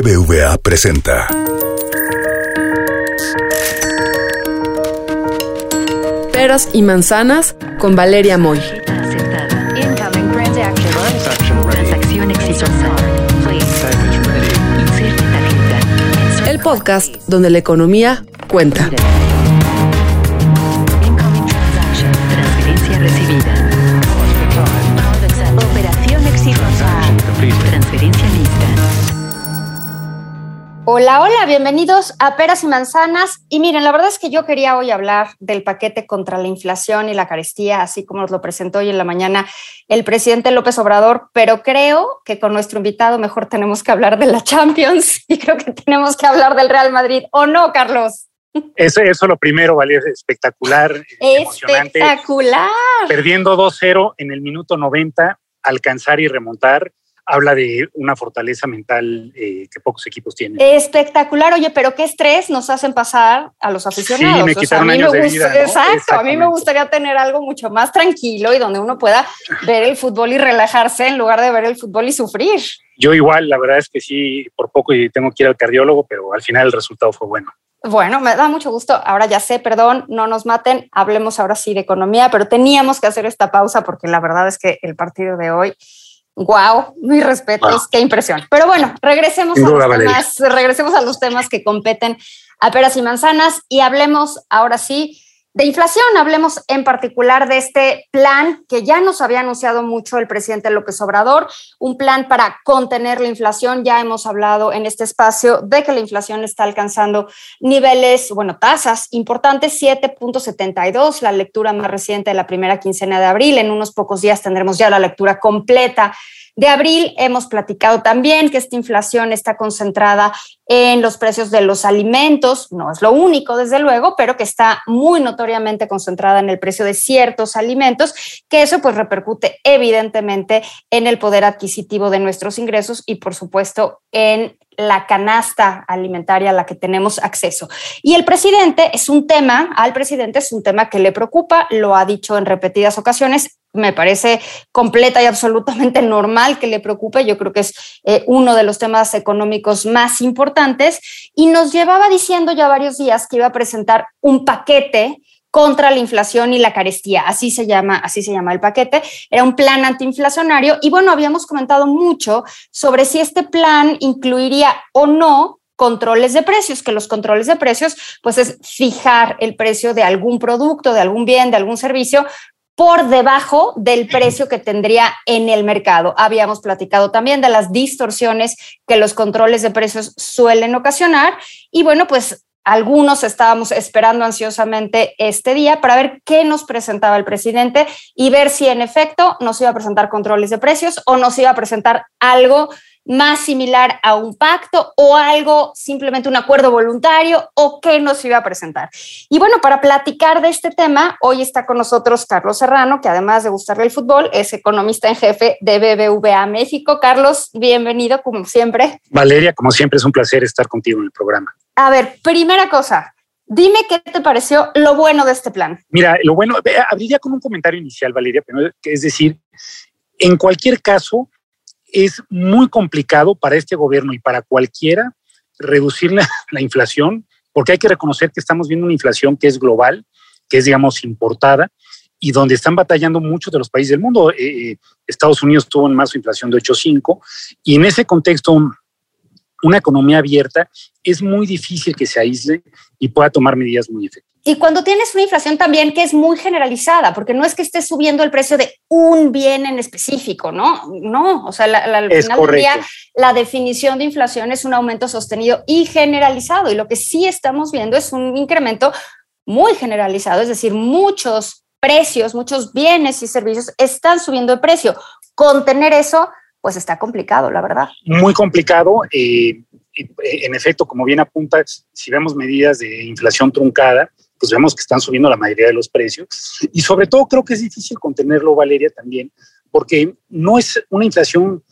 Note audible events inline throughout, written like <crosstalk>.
BBVA presenta. Peras y manzanas con Valeria Moy. El podcast donde la economía cuenta. Hola, hola, bienvenidos a Peras y Manzanas. Y miren, la verdad es que yo quería hoy hablar del paquete contra la inflación y la carestía, así como nos lo presentó hoy en la mañana el presidente López Obrador, pero creo que con nuestro invitado mejor tenemos que hablar de la Champions <laughs> y creo que tenemos que hablar del Real Madrid, ¿o no, Carlos? Eso, eso lo primero, vale, es espectacular, emocionante. Espectacular. Perdiendo 2-0 en el minuto 90, alcanzar y remontar, habla de una fortaleza mental eh, que pocos equipos tienen. Espectacular, oye, pero qué estrés nos hacen pasar a los aficionados. Sí, me O sea, quitaron a mí años me de vida, ¿no? Exacto, a mí me gustaría tener algo mucho más tranquilo y donde uno pueda ver el fútbol y relajarse en lugar de ver el fútbol y sufrir. Yo igual, la verdad es que sí, por poco y tengo que ir al cardiólogo, pero al final el resultado fue bueno. Bueno, me da mucho gusto. Ahora ya sé, perdón, no nos maten. Hablemos ahora sí de economía, pero teníamos que hacer esta pausa porque la verdad es que el partido de hoy, wow, mis respetos, Wow. qué impresión. Pero bueno, regresemos a, los temas, regresemos a los temas que competen a peras y manzanas y hablemos ahora sí de inflación. Hablemos en particular de este plan que ya nos había anunciado mucho el presidente López Obrador, un plan para contener la inflación. Ya hemos hablado en este espacio de que la inflación está alcanzando niveles, bueno, tasas importantes, 7.72, la lectura más reciente de la primera quincena de abril. En unos pocos días tendremos ya la lectura completa de abril. Hemos platicado también que esta inflación está concentrada en los precios de los alimentos, no es lo único, desde luego, pero que está muy notoriamente concentrada en el precio de ciertos alimentos, que eso pues repercute evidentemente en el poder adquisitivo de nuestros ingresos y por supuesto en la canasta alimentaria a la que tenemos acceso. Y el presidente es un tema, al presidente es un tema que le preocupa, lo ha dicho en repetidas ocasiones, me parece completa y absolutamente normal que le preocupe, yo creo que es eh, uno de los temas económicos más importantes. Y nos llevaba diciendo ya varios días que iba a presentar un paquete contra la inflación y la carestía, así se llama, así se llama el paquete, era un plan antiinflacionario. Y bueno, habíamos comentado mucho sobre si este plan incluiría o no controles de precios, que los controles de precios pues es fijar el precio de algún producto, de algún bien, de algún servicio por debajo del precio que tendría en el mercado. Habíamos platicado también de las distorsiones que los controles de precios suelen ocasionar y bueno, pues algunos estábamos esperando ansiosamente este día para ver qué nos presentaba el presidente y ver si en efecto nos iba a presentar controles de precios o nos iba a presentar algo más similar a un pacto o algo simplemente un acuerdo voluntario o qué nos iba a presentar. Y bueno, para platicar de este tema, hoy está con nosotros Carlos Serrano, que además de gustarle el fútbol, es economista en jefe de BBVA México. Carlos, bienvenido como siempre. Valeria, como siempre, es un placer estar contigo en el programa. A ver, primera cosa, dime qué te pareció lo bueno de este plan. Mira, lo bueno, abriría con un comentario inicial, Valeria, pero que es decir, en cualquier caso, es muy complicado para este gobierno y para cualquiera reducir la, <laughs> la inflación, porque hay que reconocer que estamos viendo una inflación que es global, que es, digamos, importada, y donde están batallando muchos de los países del mundo. Eh, eh, Estados Unidos tuvo en marzo inflación de 8,5, y en ese contexto, un- una economía abierta es muy difícil que se aísle y pueda tomar medidas muy efectivas. Y cuando tienes una inflación también que es muy generalizada, porque no es que estés subiendo el precio de un bien en específico, ¿no? No, o sea, la, la- al final del día, la definición de inflación es un aumento sostenido y generalizado. Y lo que sí estamos viendo es un incremento muy generalizado, es decir, muchos precios, muchos bienes y servicios están subiendo de precio. Contener eso, pues está complicado, la verdad. muy complicado. eh, eh, en efecto, como bien apuntas, si vemos medidas de inflación truncada, pues vemos que están subiendo la mayoría de los precios. Y sobre todo creo que es difícil contenerlo, Valeria, también, porque no es una inflación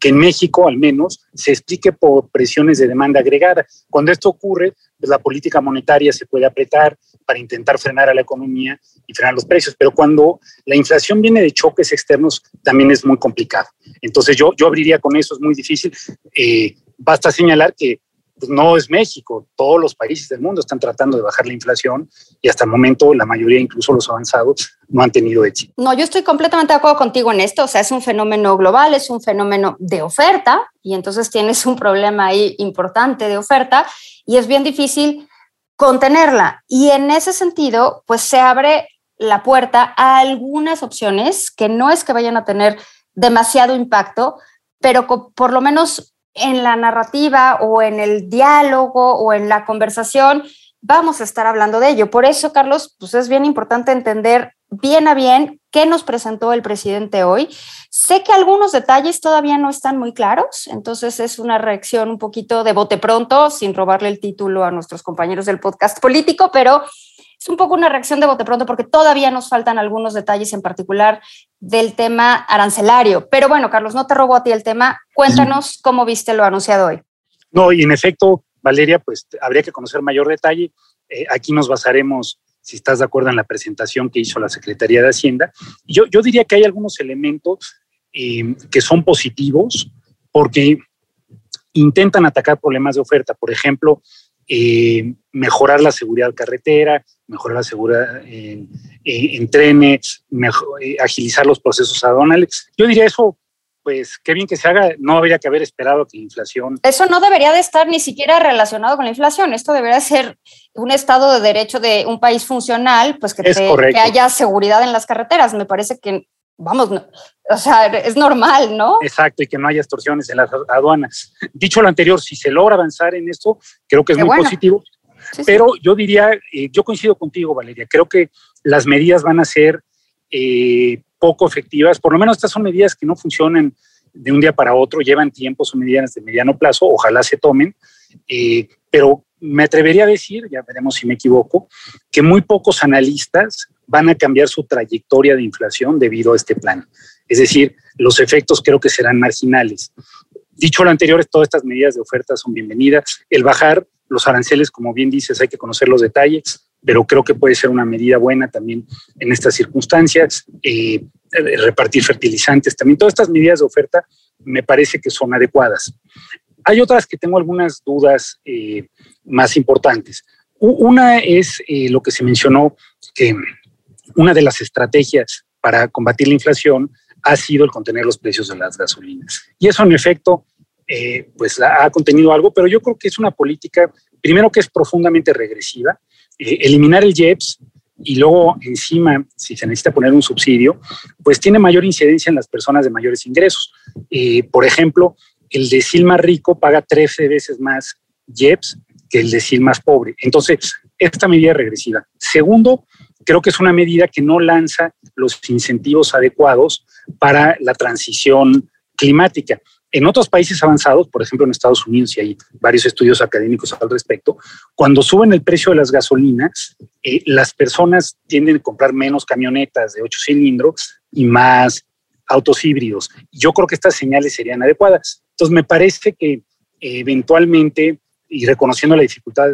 que en México, al menos, se explique por presiones de demanda agregada. Cuando esto ocurre, pues la política monetaria se puede apretar para intentar frenar a la economía y frenar los precios, pero cuando la inflación viene de choques externos, también es muy complicado. Entonces yo, yo abriría con eso, es muy difícil. Eh, basta señalar que pues, no es México, todos los países del mundo están tratando de bajar la inflación y hasta el momento la mayoría, incluso los avanzados, no han tenido éxito. No, yo estoy completamente de acuerdo contigo en esto, o sea, es un fenómeno global, es un fenómeno de oferta y entonces tienes un problema ahí importante de oferta y es bien difícil contenerla. Y en ese sentido, pues se abre la puerta a algunas opciones que no es que vayan a tener demasiado impacto, pero por lo menos en la narrativa o en el diálogo o en la conversación vamos a estar hablando de ello. Por eso, Carlos, pues es bien importante entender bien a bien qué nos presentó el presidente hoy. Sé que algunos detalles todavía no están muy claros, entonces es una reacción un poquito de bote pronto, sin robarle el título a nuestros compañeros del podcast político, pero es un poco una reacción de bote pronto porque todavía nos faltan algunos detalles en particular del tema arancelario. Pero bueno, Carlos, no te robo a ti el tema. Cuéntanos cómo viste lo anunciado hoy. No, y en efecto, Valeria, pues habría que conocer mayor detalle. Eh, aquí nos basaremos, si estás de acuerdo, en la presentación que hizo la Secretaría de Hacienda. Yo, yo diría que hay algunos elementos eh, que son positivos porque intentan atacar problemas de oferta. Por ejemplo, eh, mejorar la seguridad carretera, mejorar la seguridad en, trenes, eh, agilizar los procesos aduanales. Yo diría eso, pues qué bien que se haga, no habría que haber esperado que la inflación... Eso no debería de estar ni siquiera relacionado con la inflación, esto debería ser un estado de derecho de un país funcional, pues que, que haya seguridad en las carreteras. Me parece que vamos, o sea, es normal, ¿no? Exacto, y que no haya extorsiones en las aduanas. Dicho lo anterior, si se logra avanzar en esto, creo que es muy positivo. pero yo diría, eh, yo coincido contigo, Valeria, creo que las medidas van a ser eh, poco efectivas, por lo menos estas son medidas que no funcionan de un día para otro, llevan tiempo, son medidas de mediano plazo, ojalá se tomen, eh, pero me atrevería a decir, ya veremos si me equivoco, que muy pocos analistas van a cambiar su trayectoria de inflación debido a este plan. Es decir, los efectos creo que serán marginales. Dicho lo anterior, todas estas medidas de oferta son bienvenidas. El bajar los aranceles, como bien dices, hay que conocer los detalles, pero creo que puede ser una medida buena también en estas circunstancias. Eh, repartir fertilizantes, también todas estas medidas de oferta me parece que son adecuadas. Hay otras que tengo algunas dudas eh, más importantes. Una es eh, lo que se mencionó, que una de las estrategias para combatir la inflación ha sido el contener los precios de las gasolinas. Y eso en efecto, eh, pues ha contenido algo, pero yo creo que es una política, primero que es profundamente regresiva, eh, eliminar el IEPS y luego encima, si se necesita poner un subsidio, pues tiene mayor incidencia en las personas de mayores ingresos. Eh, por ejemplo, el decil más rico paga 13 veces más IEPS que el decil más pobre. Entonces, esta medida es regresiva. Segundo, creo que es una medida que no lanza los incentivos adecuados para la transición climática. En otros países avanzados, por ejemplo en Estados Unidos, y hay varios estudios académicos al respecto, cuando suben el precio de las gasolinas, eh, las personas tienden a comprar menos camionetas de ocho cilindros y más autos híbridos. Yo creo que estas señales serían adecuadas. Entonces, me parece que eh, eventualmente, y reconociendo la dificultad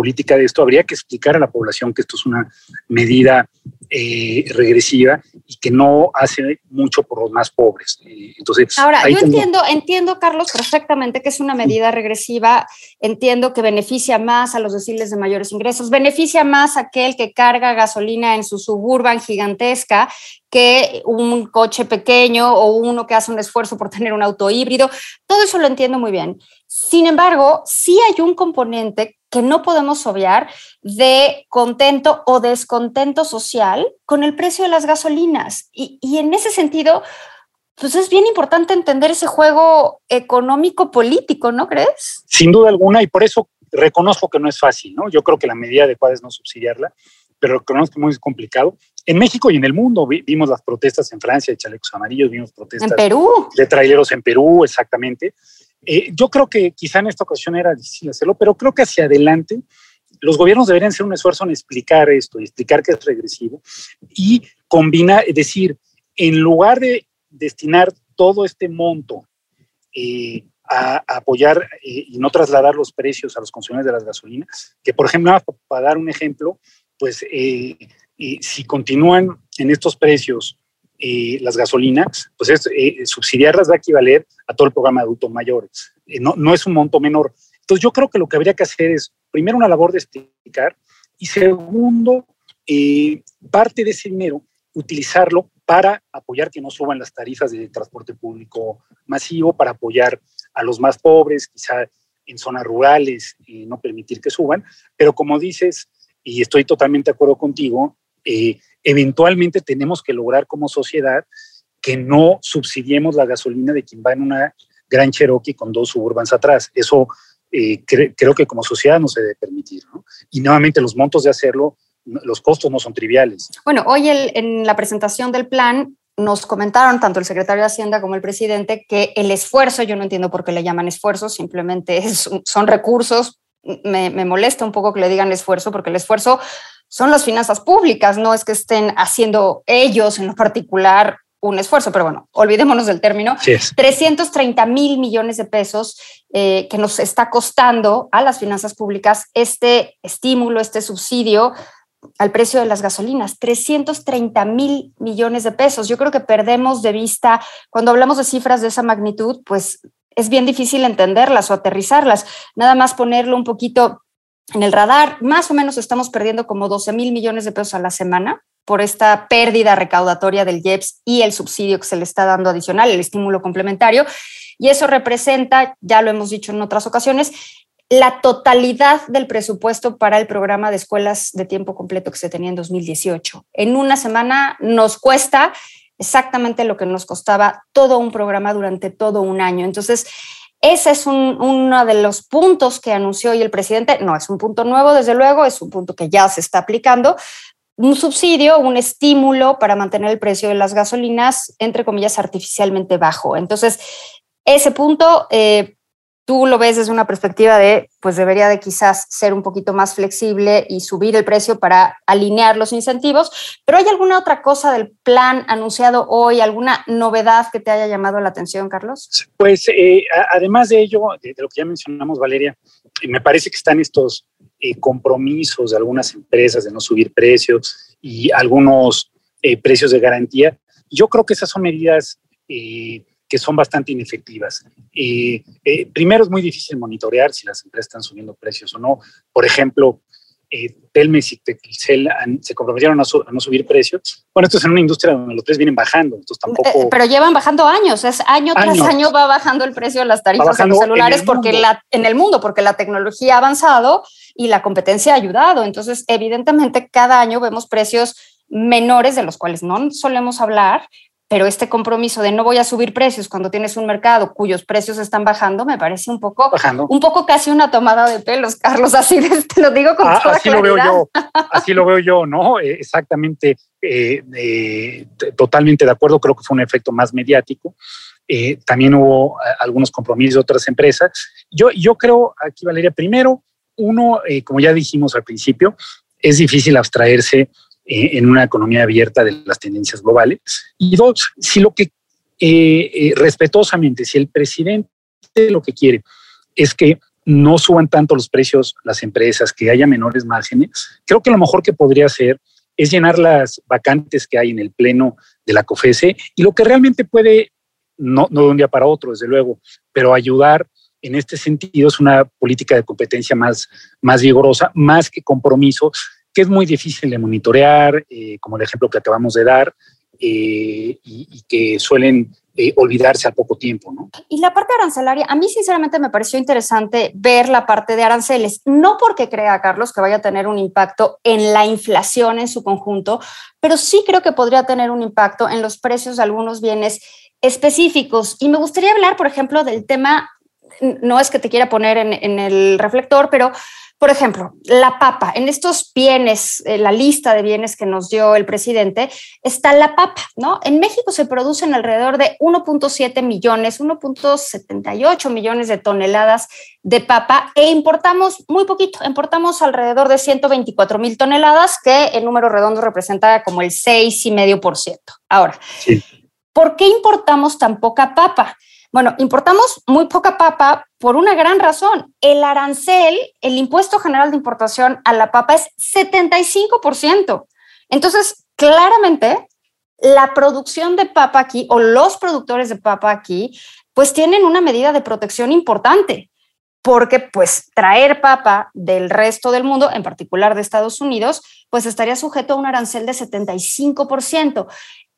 política de esto, habría que explicar a la población que esto es una medida eh, regresiva y que no hace mucho por los más pobres. Eh, entonces, ahora yo entiendo, entiendo, Carlos, perfectamente que es una medida regresiva. Entiendo que beneficia más a los deciles de mayores ingresos, beneficia más a aquel que carga gasolina en su suburban gigantesca que un coche pequeño o uno que hace un esfuerzo por tener un auto híbrido. Todo eso lo entiendo muy bien. Sin embargo, sí hay un componente que no podemos obviar de contento o descontento social con el precio de las gasolinas. Y, en ese sentido, pues es bien importante entender ese juego económico político, ¿no crees? Sin duda alguna, y por eso reconozco que no es fácil, ¿no? Yo creo que la medida adecuada es no subsidiarla, pero reconozco que es muy complicado. En México y en el mundo vimos las protestas en Francia de chalecos amarillos, vimos protestas en Perú. de traileros en Perú, exactamente. Eh, yo creo que quizá en esta ocasión era difícil hacerlo, pero creo que hacia adelante los gobiernos deberían hacer un esfuerzo en explicar esto explicar que es regresivo y combinar, es decir, en lugar de destinar todo este monto eh, a, apoyar eh, y no trasladar los precios a los consumidores de las gasolinas, que por ejemplo, para dar un ejemplo, pues si continúan en estos precios eh, las gasolinas, pues es, eh, subsidiarlas va a equivaler a todo el programa de adultos mayores. Eh, no, no es un monto menor. Entonces yo creo que lo que habría que hacer es, primero, una labor de explicar y segundo, parte de ese dinero utilizarlo para apoyar que no suban las tarifas de transporte público masivo, para apoyar a los más pobres, quizá en zonas rurales, y no permitir que suban. Pero como dices, y estoy totalmente de acuerdo contigo, eh, eventualmente tenemos que lograr como sociedad que no subsidiemos la gasolina de quien va en una gran Cherokee con dos suburbans atrás. Eso eh, creo que como sociedad no se debe permitir. Y nuevamente los montos de hacerlo, los costos no son triviales. Bueno, hoy en la presentación del plan nos comentaron tanto el secretario de Hacienda como el presidente que el esfuerzo, yo no entiendo por qué le llaman esfuerzo, simplemente son recursos. Me, me molesta un poco que le digan esfuerzo porque el esfuerzo son las finanzas públicas, no es que estén haciendo ellos en lo particular un esfuerzo, pero bueno, olvidémonos del término. 330 mil millones de pesos eh, que nos está costando a las finanzas públicas este estímulo, este subsidio al precio de las gasolinas, 330 mil millones de pesos. Yo creo que perdemos de vista, cuando hablamos de cifras de esa magnitud, pues es bien difícil entenderlas o aterrizarlas. Nada más ponerlo un poquito en el radar, más o menos estamos perdiendo como 12 mil millones de pesos a la semana por esta pérdida recaudatoria del IEPS y el subsidio que se le está dando adicional, el estímulo complementario. Y eso representa, ya lo hemos dicho en otras ocasiones, la totalidad del presupuesto para el programa de escuelas de tiempo completo que se tenía en 2018. En una semana nos cuesta exactamente lo que nos costaba todo un programa durante todo un año. Entonces, ese es uno de los puntos que anunció hoy el presidente. No es un punto nuevo, desde luego, es un punto que ya se está aplicando. Un subsidio, un estímulo para mantener el precio de las gasolinas, entre comillas, artificialmente bajo. Entonces, ese punto eh, tú lo ves desde una perspectiva de, pues debería de quizás ser un poquito más flexible y subir el precio para alinear los incentivos, pero ¿hay alguna otra cosa del plan anunciado hoy, alguna novedad que te haya llamado la atención, Carlos? Pues eh, además de ello, de, lo que ya mencionamos, Valeria, eh, me parece que están estos eh, compromisos de algunas empresas de no subir precios y algunos precios de garantía. Yo creo que esas son medidas que son bastante inefectivas. Eh, eh, primero, es muy difícil monitorear si las empresas están subiendo precios o no. Por ejemplo, eh, Telmex y Telcel se comprometieron a, no subir precios. Bueno, esto es en una industria donde los precios vienen bajando, entonces tampoco... pero llevan bajando años, es año tras año va bajando el precio de las tarifas de los celulares porque la, en el mundo, porque la tecnología ha avanzado y la competencia ha ayudado. Entonces, evidentemente, cada año vemos precios menores de los cuales no solemos hablar, pero este compromiso de no voy a subir precios cuando tienes un mercado cuyos precios están bajando me parece un poco un poco casi una tomada de pelos Carlos <laughs> así te lo digo con ah, toda así lo veo yo <laughs> así lo veo yo no eh, exactamente eh, eh, totalmente de acuerdo creo que fue un efecto más mediático. También hubo algunos compromisos de otras empresas. Yo yo creo aquí Valeria primero uno como ya dijimos al principio es difícil abstraerse eh, en una economía abierta de las tendencias globales. Y dos, si lo que eh, eh, respetuosamente, si el presidente lo que quiere es que no suban tanto los precios las empresas, que haya menores márgenes, creo que lo mejor que podría hacer es llenar las vacantes que hay en el pleno de la COFESE y lo que realmente puede, no, no de un día para otro, desde luego, pero ayudar en este sentido es una política de competencia más, más vigorosa, más que compromiso que es muy difícil de monitorear, eh, como el ejemplo que acabamos de dar, eh, y, que suelen eh, olvidarse al poco tiempo. ¿no? Y la parte arancelaria, a mí sinceramente me pareció interesante ver la parte de aranceles, no porque crea, Carlos, que vaya a tener un impacto en la inflación en su conjunto, pero sí creo que podría tener un impacto en los precios de algunos bienes específicos. Y me gustaría hablar, por ejemplo, del tema, no es que te quiera poner en, en el reflector, pero por ejemplo, la papa. En estos bienes, en la lista de bienes que nos dio el presidente, está la papa, ¿no? En México se producen alrededor de 1.7 millones, 1.78 millones de toneladas de papa e importamos muy poquito, importamos alrededor de 124 mil toneladas, que en número redondo representa como el 6,5%. Ahora, ¿por qué importamos tan poca papa? Bueno, importamos muy poca papa por una gran razón. El arancel, el impuesto general de importación a la papa es 75%. Entonces, claramente, la producción de papa aquí o los productores de papa aquí, pues tienen una medida de protección importante, porque pues traer papa del resto del mundo, en particular de Estados Unidos, pues estaría sujeto a un arancel de 75%.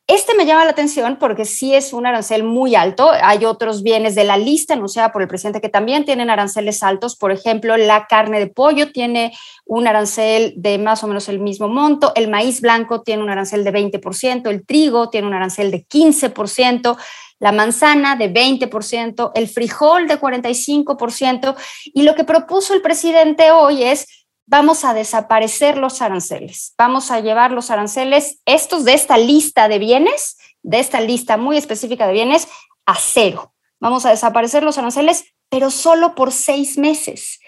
Este me llama la atención porque sí es un arancel muy alto. Hay otros bienes de la lista anunciada por el presidente que también tienen aranceles altos. Por ejemplo, la carne de pollo tiene un arancel de más o menos el mismo monto. El maíz blanco tiene un arancel de 20%. El trigo tiene un arancel de 15%. La manzana de 20%. El frijol de 45%. Y lo que propuso el presidente hoy es vamos a desaparecer los aranceles, vamos a llevar los aranceles, estos de esta lista de bienes, de esta lista muy específica de bienes, a cero. Vamos a desaparecer los aranceles, pero solo por seis meses.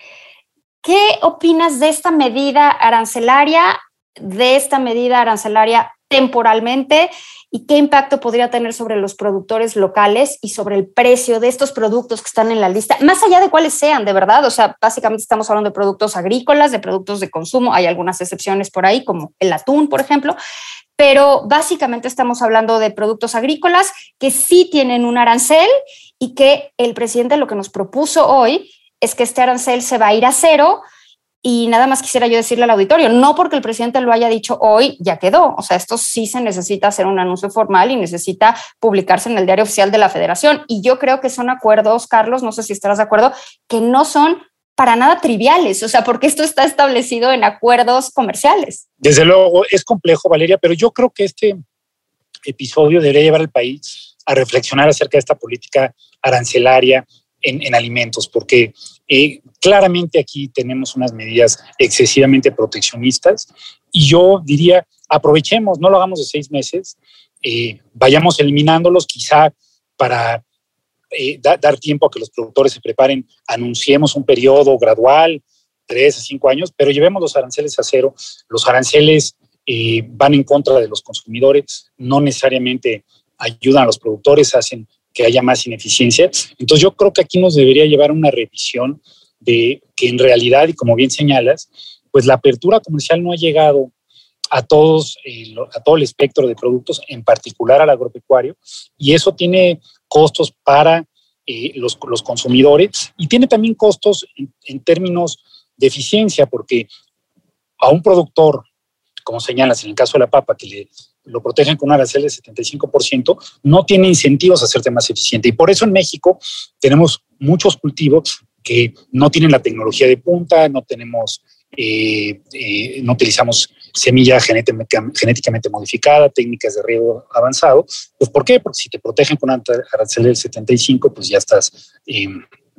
¿Qué opinas de esta medida arancelaria, de esta medida arancelaria temporalmente y qué impacto podría tener sobre los productores locales y sobre el precio de estos productos que están en la lista, más allá de cuáles sean, de verdad. O sea, básicamente estamos hablando de productos agrícolas, de productos de consumo. Hay algunas excepciones por ahí, como el atún, por ejemplo, pero básicamente estamos hablando de productos agrícolas que sí tienen un arancel y que el presidente lo que nos propuso hoy es que este arancel se va a ir a cero y nada más quisiera yo decirle al auditorio, no porque el presidente lo haya dicho hoy, ya quedó. O sea, esto sí se necesita hacer un anuncio formal y necesita publicarse en el diario oficial de la federación. Y yo creo que son acuerdos, Carlos, no sé si estarás de acuerdo, que no son para nada triviales, o sea, porque esto está establecido en acuerdos comerciales. Desde luego, es complejo, Valeria, pero yo creo que este episodio debería llevar al país a reflexionar acerca de esta política arancelaria en, alimentos, porque eh, claramente aquí tenemos unas medidas excesivamente proteccionistas y yo diría, aprovechemos, no lo hagamos de seis meses, eh, vayamos eliminándolos quizá para eh, dar tiempo a que los productores se preparen, anunciemos un periodo gradual, tres a cinco años, pero llevemos los aranceles a cero. Los aranceles van en contra de los consumidores, no necesariamente ayudan a los productores, hacen que haya más ineficiencia. Entonces yo creo que aquí nos debería llevar una revisión de que en realidad, y como bien señalas, pues la apertura comercial no ha llegado a todos, eh, a todo el espectro de productos, en particular al agropecuario, y eso tiene costos para eh, los, los, consumidores y tiene también costos en, en, términos de eficiencia, porque a un productor, como señalas en el caso de la papa, que le lo protegen con un arancel de 75%, no tiene incentivos a hacerte más eficiente. Y por eso en México tenemos muchos cultivos que no tienen la tecnología de punta, no tenemos, eh, eh, no utilizamos semilla genéticamente modificada, técnicas de riego avanzado. Pues ¿por qué? Porque si te protegen con un arancel del 75, pues ya estás... Eh,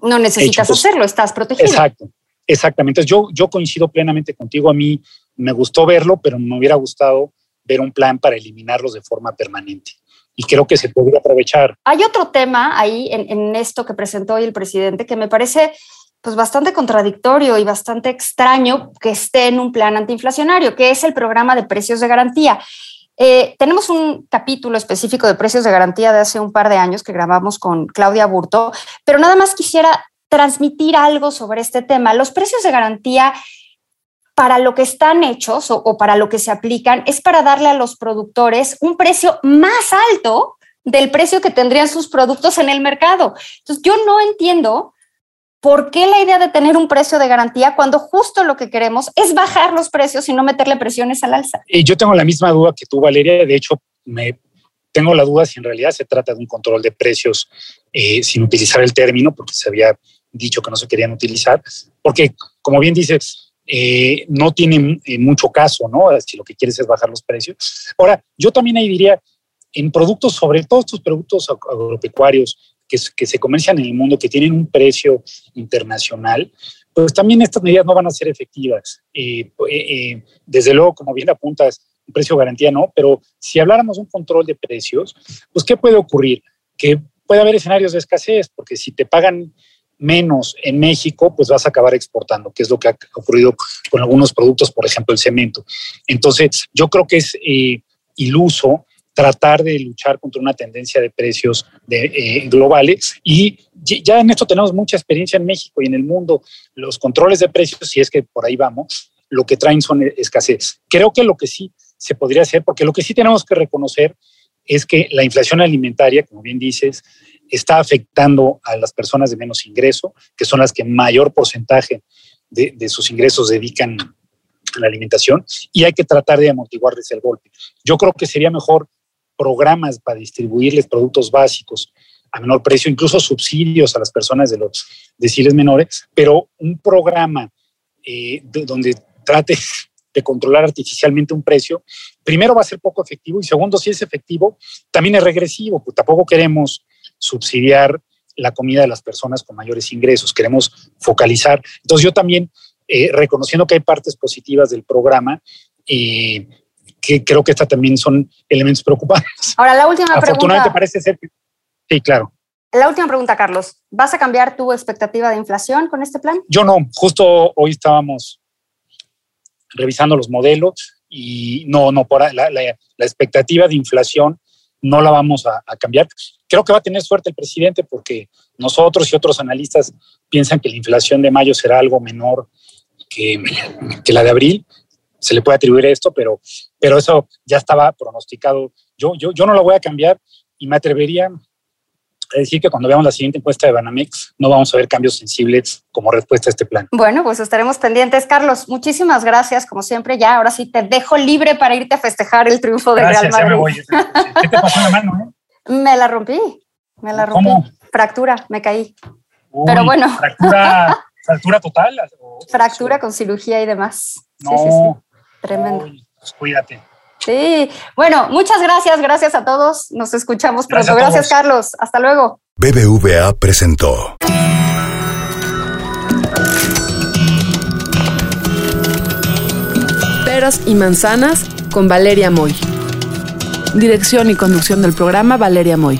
no necesitas pues hacerlo, estás protegido. Exacto, exactamente. Yo, yo coincido plenamente contigo. A mí me gustó verlo, pero me hubiera gustado ver un plan para eliminarlos de forma permanente. Y creo que se podría aprovechar. Hay otro tema ahí en, esto que presentó hoy el presidente que me parece pues bastante contradictorio y bastante extraño que esté en un plan antiinflacionario, que es el programa de precios de garantía. Eh, tenemos un capítulo específico de precios de garantía de hace un par de años que grabamos con Claudia Burto, pero nada más quisiera transmitir algo sobre este tema. Los precios de garantía para lo que están hechos o, para lo que se aplican es para darle a los productores un precio más alto del precio que tendrían sus productos en el mercado. Entonces, yo no entiendo por qué la idea de tener un precio de garantía cuando justo lo que queremos es bajar los precios y no meterle presiones al alza. Y yo tengo la misma duda que tú, Valeria. De hecho, me tengo la duda si en realidad se trata de un control de precios eh, sin utilizar el término, porque se había dicho que no se querían utilizar, porque como bien dices, eh, no tiene eh, mucho caso, ¿no? Si lo que quieres es bajar los precios. Ahora, yo también ahí diría, en productos, sobre todo estos productos agropecuarios que, se comercian en el mundo, que tienen un precio internacional, pues también estas medidas no van a ser efectivas. Eh, desde luego, como bien apuntas, un precio garantía no, pero si habláramos de un control de precios, pues ¿qué puede ocurrir? Que puede haber escenarios de escasez, porque si te pagan menos en México, pues vas a acabar exportando, que es lo que ha ocurrido con algunos productos, por ejemplo, el cemento. Entonces, yo creo que es eh, iluso tratar de luchar contra una tendencia de precios eh, globales y ya en esto tenemos mucha experiencia en México y en el mundo. Los controles de precios, si es que por ahí vamos, lo que traen son escasez. Creo que lo que sí se podría hacer, porque lo que sí tenemos que reconocer es que la inflación alimentaria, como bien dices, está afectando a las personas de menos ingreso, que son las que mayor porcentaje de, sus ingresos dedican a la alimentación, y hay que tratar de amortiguarles el golpe. Yo creo que sería mejor programas para distribuirles productos básicos a menor precio, incluso subsidios a las personas de los deciles menores, pero un programa eh, donde trate de controlar artificialmente un precio, primero va a ser poco efectivo y segundo, si es efectivo, también es regresivo, pues tampoco queremos subsidiar la comida de las personas con mayores ingresos, queremos focalizar. Entonces yo también, eh, reconociendo que hay partes positivas del programa, y que creo que estas también son elementos preocupantes. Ahora, la última pregunta. Afortunadamente parece ser que... Sí, claro. La última pregunta, Carlos. ¿Vas a cambiar tu expectativa de inflación con este plan? Yo no. Justo hoy estábamos revisando los modelos y no, no, por la, la, expectativa de inflación no la vamos a, cambiar. Creo que va a tener suerte el presidente porque nosotros y otros analistas piensan que la inflación de mayo será algo menor que, la de abril. Se le puede atribuir esto, pero, pero eso ya estaba pronosticado. Yo, yo, yo no lo voy a cambiar y me atrevería es decir que cuando veamos la siguiente encuesta de Banamex no vamos a ver cambios sensibles como respuesta a este plan. Bueno, pues estaremos pendientes. Carlos, muchísimas gracias, como siempre. Ya, ahora sí te dejo libre para irte a festejar el triunfo de Real Madrid. me voy. ¿Qué te pasó en la mano? Eh? Me la rompí, me la rompí. ¿Cómo? Fractura, me caí. Pero bueno. ¿Fractura, <laughs> fractura total? fractura con cirugía y demás. No. Sí, sí, sí. Tremendo. pues cuídate. Sí, bueno, muchas gracias, gracias a todos. Nos escuchamos pronto. Gracias, Carlos. Hasta luego. BBVA presentó. Peras y manzanas con Valeria Moy. Dirección y conducción del programa Valeria Moy.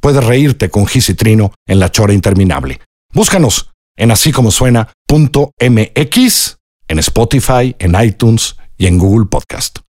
puedes reírte con Gis y Trino en La Chora Interminable. Búscanos en así como suena.mx, en Spotify, en iTunes y en Google Podcast.